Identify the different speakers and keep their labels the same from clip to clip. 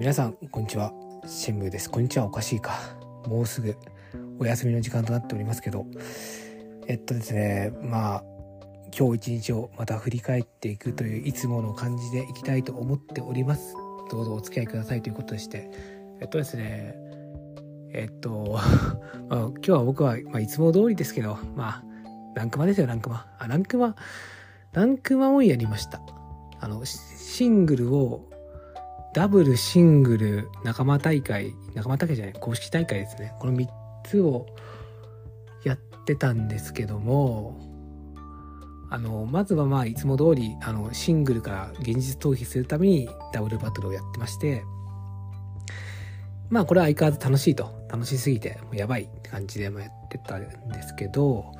Speaker 1: 皆さん、こんにちは。新聞です。こんにちは、おかしいか。もうすぐお休みの時間となっておりますけど、えっとですね、まあ、今日一日をまた振り返っていくといういつもの感じでいきたいと思っております。どうぞお付き合いくださいということでして、えっとですね、えっと、まあ、今日は僕は、まあ、いつも通りですけど、まあ、ランクマですよ、ランクマ。あ、ランクマ、ランクマをやりました。あの、シングルをダブル、シングル、仲間大会、仲間大会じゃない、公式大会ですね。この3つをやってたんですけども、あの、まずはまあ、いつも通り、あの、シングルから現実逃避するためにダブルバトルをやってまして、まあ、これは相変わらず楽しいと。楽しすぎて、もうやばいって感じでやってたんですけど、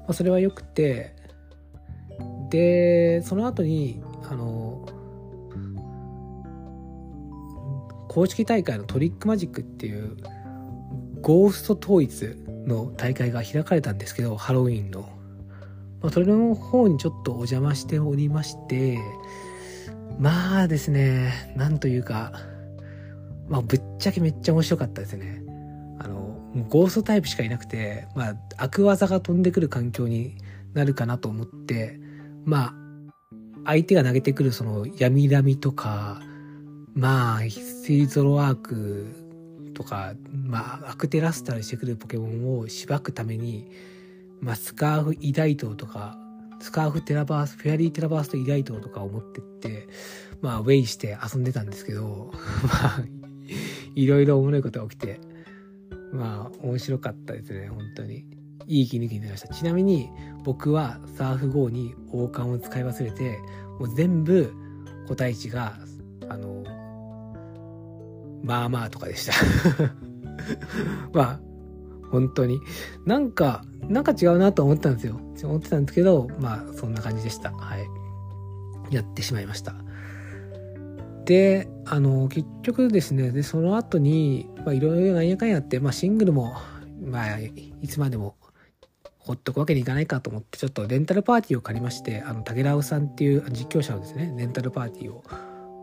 Speaker 1: まあ、それは良くて、で、その後に、あの、公式大会のトリックマジックっていうゴースト統一の大会が開かれたんですけどハロウィンの、まあ、それの方にちょっとお邪魔しておりましてまあですねなんというかまあぶっちゃけめっちゃ面白かったですね。あのゴーストタイプしかいなくてまあ悪技が飛んでくる環境になるかなと思ってまあ相手が投げてくるその闇闇とかまあ、スイゾロワークとか、まあ、アクテラスタルしてくるポケモンをしばくために、まあ、スカーフイダイトとか、スカーフテラバース、フェアリーテラバーストイダイトとかを持ってって、まあ、ウェイして遊んでたんですけど、まあ、いろいろおもろいことが起きて、まあ、面白かったですね、本当に。いい息抜きになりました。ちなみに、僕はサーフ号に王冠を使い忘れて、もう全部個体値が、あの、まあまあとかでした まあ、本当に。なんか、なんか違うなと思ったんですよ。思ってたんですけど、まあ、そんな感じでした。はい。やってしまいました。で、あの、結局ですね、で、その後に、まあ、いろいろなんやかんやって、まあ、シングルも、まあ、いつまでもほっとくわけにいかないかと思って、ちょっとレンタルパーティーを借りまして、あの、竹ラさんっていう実況者のですね、レンタルパーティーを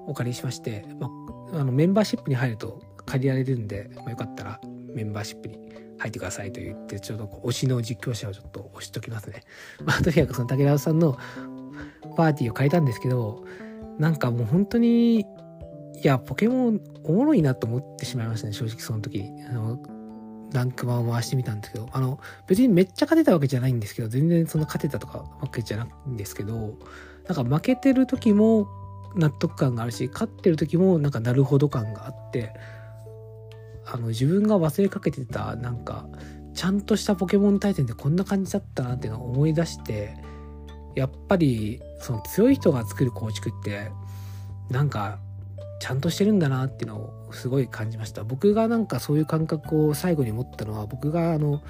Speaker 1: お借りしまして、まあ、あのメンバーシップに入ると借りられるんで、まあ、よかったらメンバーシップに入ってくださいと言って、ちょっと推しの実況者をちょっと押しときますね。まあ、とにかくその武田さんのパーティーを借りたんですけど、なんかもう本当に、いや、ポケモンおもろいなと思ってしまいましたね、正直その時。あの、ランクマを回してみたんですけど、あの、別にめっちゃ勝てたわけじゃないんですけど、全然その勝てたとかわけじゃないんですけど、なんか負けてる時も納得感があるし勝ってる時もなんかなるほど感があってあの自分が忘れかけてたなんかちゃんとしたポケモン対戦ってこんな感じだったなっていうのを思い出してやっぱりその強い人が作る構築ってなんかちゃんとしてるんだなっていうのをすごい感じました。僕がなんかそういう感覚を最後に持ったのは僕があの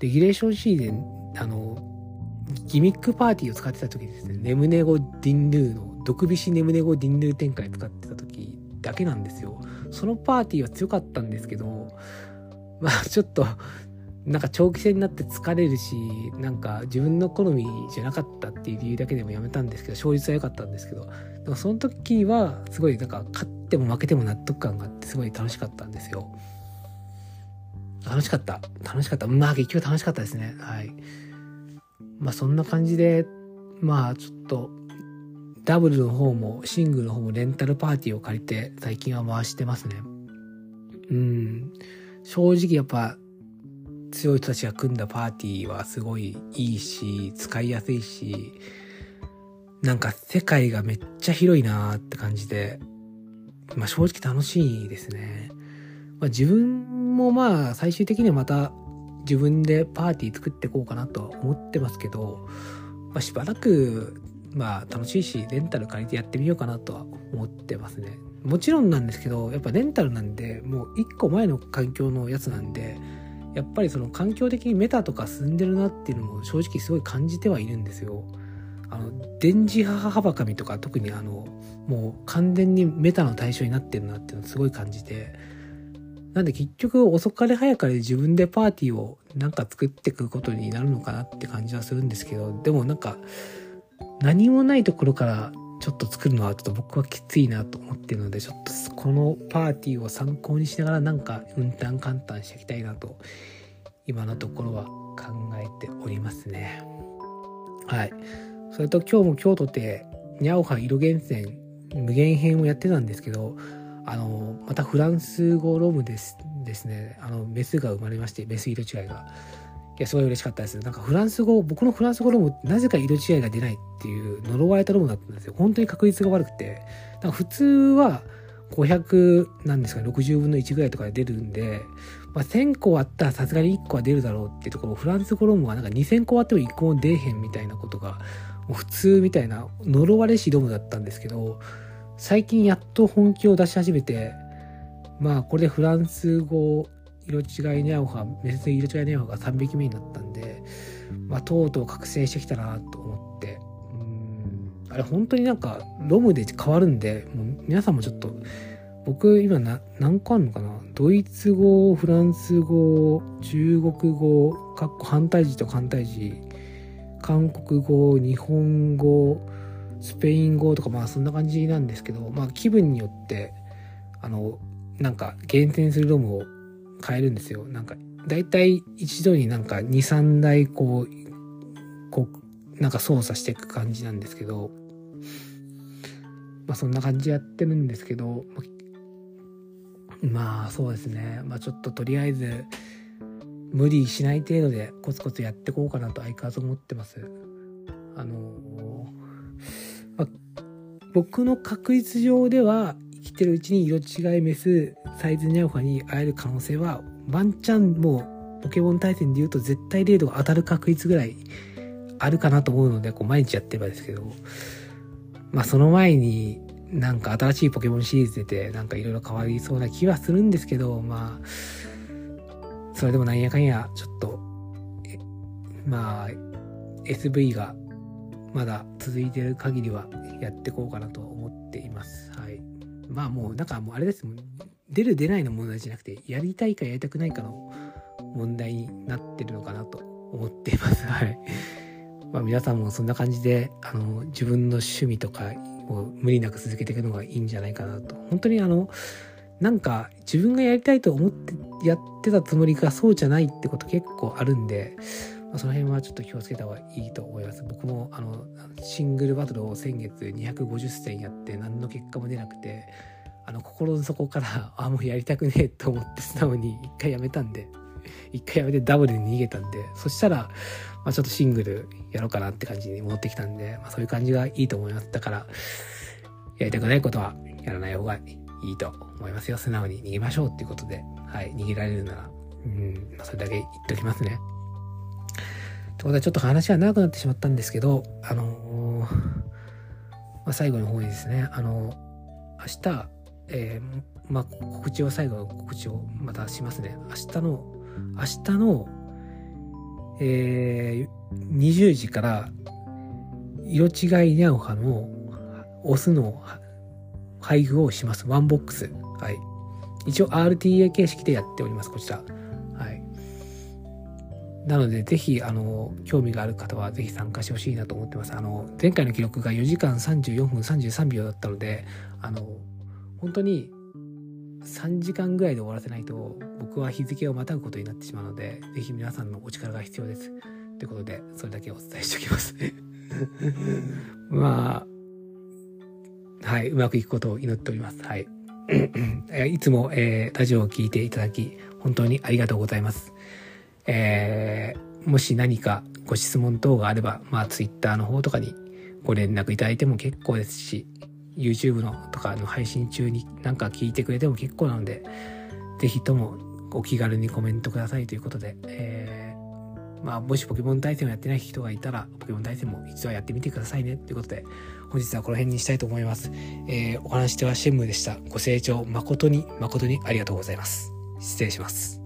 Speaker 1: レギュレーション C であのギミックパーティーを使ってた時ですねネムネゴ・ディンルーの毒菱ネムネゴディンヌー展開使ってた時だけなんですよ。そのパーティーは強かったんですけど、まあちょっと、なんか長期戦になって疲れるし、なんか自分の好みじゃなかったっていう理由だけでもやめたんですけど、勝率は良かったんですけど、でもその時はすごいなんか勝っても負けても納得感があってすごい楽しかったんですよ。楽しかった。楽しかった。まあ結局楽しかったですね。はい。まあそんな感じで、まあちょっとダブルの方もシングルの方もレンタルパーティーを借りて最近は回してますね。うん。正直やっぱ強い人たちが組んだパーティーはすごいいいし、使いやすいし、なんか世界がめっちゃ広いなーって感じで、まあ正直楽しいですね。まあ自分もまあ最終的にはまた自分でパーティー作ってこうかなとは思ってますけど、まあしばらくまあ楽しいし、レンタル借りてやってみようかなとは思ってますね。もちろんなんですけど、やっぱレンタルなんで、もう一個前の環境のやつなんで、やっぱりその環境的にメタとか進んでるなっていうのも正直すごい感じてはいるんですよ。あの、電磁母はばかみとか特にあの、もう完全にメタの対象になってるなっていうのをすごい感じて、なんで結局遅かれ早かれ自分でパーティーをなんか作っていくことになるのかなって感じはするんですけど、でもなんか、何もないところからちょっと作るのはちょっと僕はきついなと思ってるので、ちょっとこのパーティーを参考にしながらなんかうんたんかんたんしていきたいなと、今のところは考えておりますね。はい。それと今日も京都で、ニャオハ色源泉無限編をやってたんですけど、あの、またフランス語ロムですですね、あの、メスが生まれまして、メス色違いが。いや、すごい嬉しかったです。なんかフランス語、僕のフランス語ロム、なぜか色違いが出ないっていう呪われたロムだったんですよ。本当に確率が悪くて。なんか普通は500なんですかね、60分の1ぐらいとかで出るんで、まあ、1000個あったらさすがに1個は出るだろうっていうところ、フランス語ロムはなんか2000個あっても1個も出えへんみたいなことが、普通みたいな呪われしロムだったんですけど、最近やっと本気を出し始めて、まあこれでフランス語色違いネアオハ、メス色違いネアオハが3匹目になったんで、まあとうとう覚醒してきたなと思って、うん。あれ本当になんかロムで変わるんで、もう皆さんもちょっと、僕今な何個あるのかな？ドイツ語、フランス語、中国語、かっこ反対字と反対字、韓国語、日本語、スペイン語とかまあそんな感じなんですけど、まあ気分によって、あの、なんか厳選するロムを変えるんですよ。なんか、だいたい一度になんか2、3台こう、こう、なんか操作していく感じなんですけど、まあそんな感じやってるんですけど、まあそうですね。まあちょっととりあえず、無理しない程度でコツコツやっていこうかなと相変わらず思ってます。あのまあ、僕の確率上では生きてるうちに色違いメスサイズニャオファに会える可能性はワンチャンもうポケモン対戦で言うと絶対0度が当たる確率ぐらいあるかなと思うのでこう毎日やってればですけど。まあその前になんか新しいポケモンシリーズ出てなんかいろいろ変わりそうな気はするんですけどまあそれでもなんやかんやちょっとまあ SV がまだ続いてる限りはやっていこうかなと思っています。はい。まあもう、なんかもうあれですもん。出る出ないの問題じゃなくて、やりたいかやりたくないかの問題になってるのかなと思っています。はい。まあ皆さんもそんな感じで、あの、自分の趣味とかを無理なく続けていくのがいいんじゃないかなと。本当にあの、なんか自分がやりたいと思ってやってたつもりがそうじゃないってこと結構あるんで、まあ、その辺はちょっと気をつけた方がいいと思います。僕もあのシングルバトルを先月250戦やって何の結果も出なくて、あの心の底から あもうやりたくねえと思って素直に一回やめたんで、一回やめてダブルに逃げたんで、そしたら、まあ、ちょっとシングルやろうかなって感じに戻ってきたんで、まあ、そういう感じがいいと思います。だから、やりたくないことはやらない方がいいと思いますよ。素直に逃げましょうっていうことで、はい、逃げられるなら、うん、まあ、それだけ言っておきますね。というこでちょっと話が長くなってしまったんですけど、あのー、まあ、最後の方にですね、あのー、明日、えー、まあ、告知を最後の告知をまたしますね。明日の、明日の、えー、20時から色違いニャオハのオスの配布をします。ワンボックス。はい。一応 RTA 形式でやっております、こちら。なので、ぜひ、あの、興味がある方はぜひ参加してほしいなと思ってます。あの、前回の記録が4時間34分33秒だったので、あの、本当に3時間ぐらいで終わらせないと、僕は日付をまたぐことになってしまうので、ぜひ皆さんのお力が必要です。ということで、それだけお伝えしておきます まあ、はい、うまくいくことを祈っております。はい。いつも、えー、ラジオを聴いていただき、本当にありがとうございます。えー、もし何かご質問等があれば、まあ Twitter の方とかにご連絡いただいても結構ですし、YouTube のとかの配信中になんか聞いてくれても結構なので、ぜひともお気軽にコメントくださいということで、えー、まあもしポケモン対戦をやってない人がいたら、ポケモン対戦も一度はやってみてくださいねということで、本日はこの辺にしたいと思います。えー、お話し手はシェムでした。ご清聴誠に誠にありがとうございます。失礼します。